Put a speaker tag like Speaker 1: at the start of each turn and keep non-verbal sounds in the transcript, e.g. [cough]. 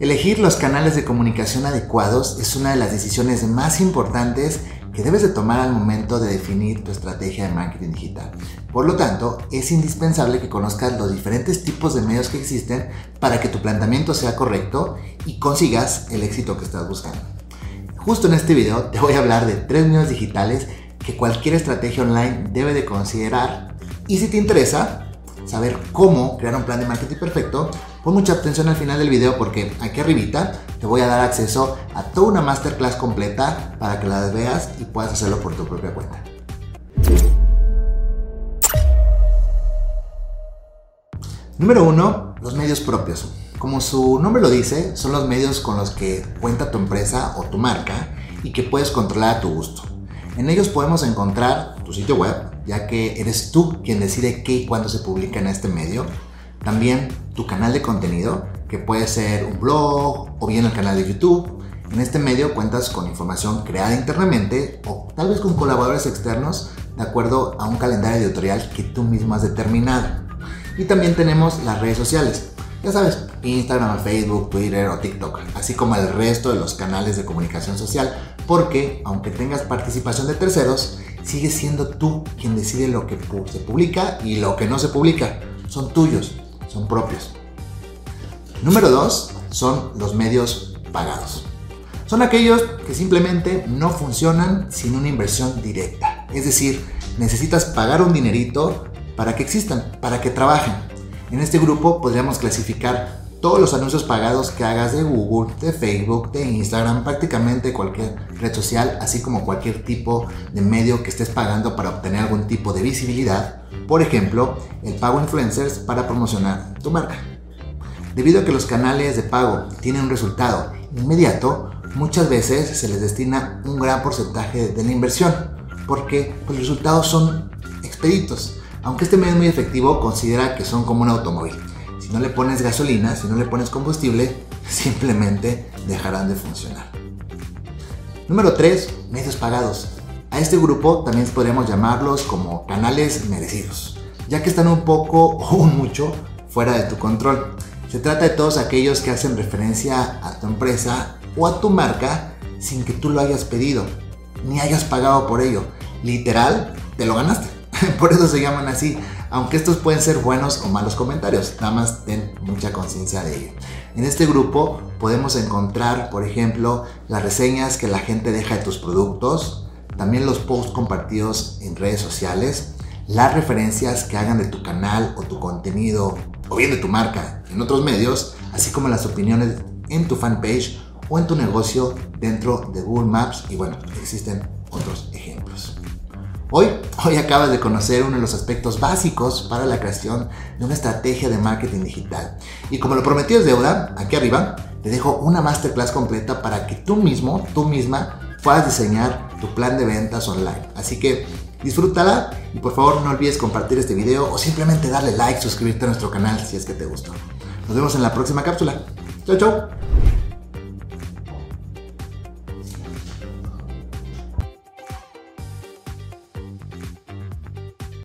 Speaker 1: Elegir los canales de comunicación adecuados es una de las decisiones más importantes que debes de tomar al momento de definir tu estrategia de marketing digital. Por lo tanto, es indispensable que conozcas los diferentes tipos de medios que existen para que tu planteamiento sea correcto y consigas el éxito que estás buscando. Justo en este video te voy a hablar de tres medios digitales que cualquier estrategia online debe de considerar y si te interesa saber cómo crear un plan de marketing perfecto, Pon mucha atención al final del video porque aquí arribita te voy a dar acceso a toda una masterclass completa para que la veas y puedas hacerlo por tu propia cuenta. Número 1. Los medios propios. Como su nombre lo dice, son los medios con los que cuenta tu empresa o tu marca y que puedes controlar a tu gusto. En ellos podemos encontrar tu sitio web, ya que eres tú quien decide qué y cuándo se publica en este medio también tu canal de contenido, que puede ser un blog o bien el canal de YouTube. En este medio cuentas con información creada internamente o tal vez con colaboradores externos de acuerdo a un calendario editorial que tú mismo has determinado. Y también tenemos las redes sociales. Ya sabes, Instagram, Facebook, Twitter o TikTok, así como el resto de los canales de comunicación social, porque aunque tengas participación de terceros, sigues siendo tú quien decide lo que se publica y lo que no se publica. Son tuyos son propios. Número dos son los medios pagados. Son aquellos que simplemente no funcionan sin una inversión directa. Es decir, necesitas pagar un dinerito para que existan, para que trabajen. En este grupo podríamos clasificar todos los anuncios pagados que hagas de Google, de Facebook, de Instagram, prácticamente cualquier red social, así como cualquier tipo de medio que estés pagando para obtener algún tipo de visibilidad por ejemplo, el pago influencers para promocionar tu marca. Debido a que los canales de pago tienen un resultado inmediato, muchas veces se les destina un gran porcentaje de la inversión, porque los resultados son expeditos. Aunque este medio es muy efectivo, considera que son como un automóvil. Si no le pones gasolina, si no le pones combustible, [laughs] simplemente dejarán de funcionar. Número 3. Medios pagados. A este grupo también podríamos llamarlos como canales merecidos, ya que están un poco [laughs] o mucho fuera de tu control. Se trata de todos aquellos que hacen referencia a tu empresa o a tu marca sin que tú lo hayas pedido, ni hayas pagado por ello. Literal, te lo ganaste. [laughs] Por eso se llaman así, aunque estos pueden ser buenos o malos comentarios, nada más ten mucha conciencia de ello. En este grupo podemos encontrar, por ejemplo, las reseñas que la gente deja de tus productos, también los posts compartidos en redes sociales, las referencias que hagan de tu canal o tu contenido o bien de tu marca en otros medios, así como las opiniones en tu fanpage o en tu negocio dentro de Google Maps y bueno, existen otros ejemplos. Hoy, hoy acabas de conocer uno de los aspectos básicos para la creación de una estrategia de marketing digital. Y como lo prometí es deuda, aquí arriba te dejo una masterclass completa para que tú mismo, tú misma, puedas diseñar tu plan de ventas online. Así que disfrútala y por favor no olvides compartir este video o simplemente darle like, suscribirte a nuestro canal si es que te gustó. Nos vemos en la próxima cápsula. Chau, chau.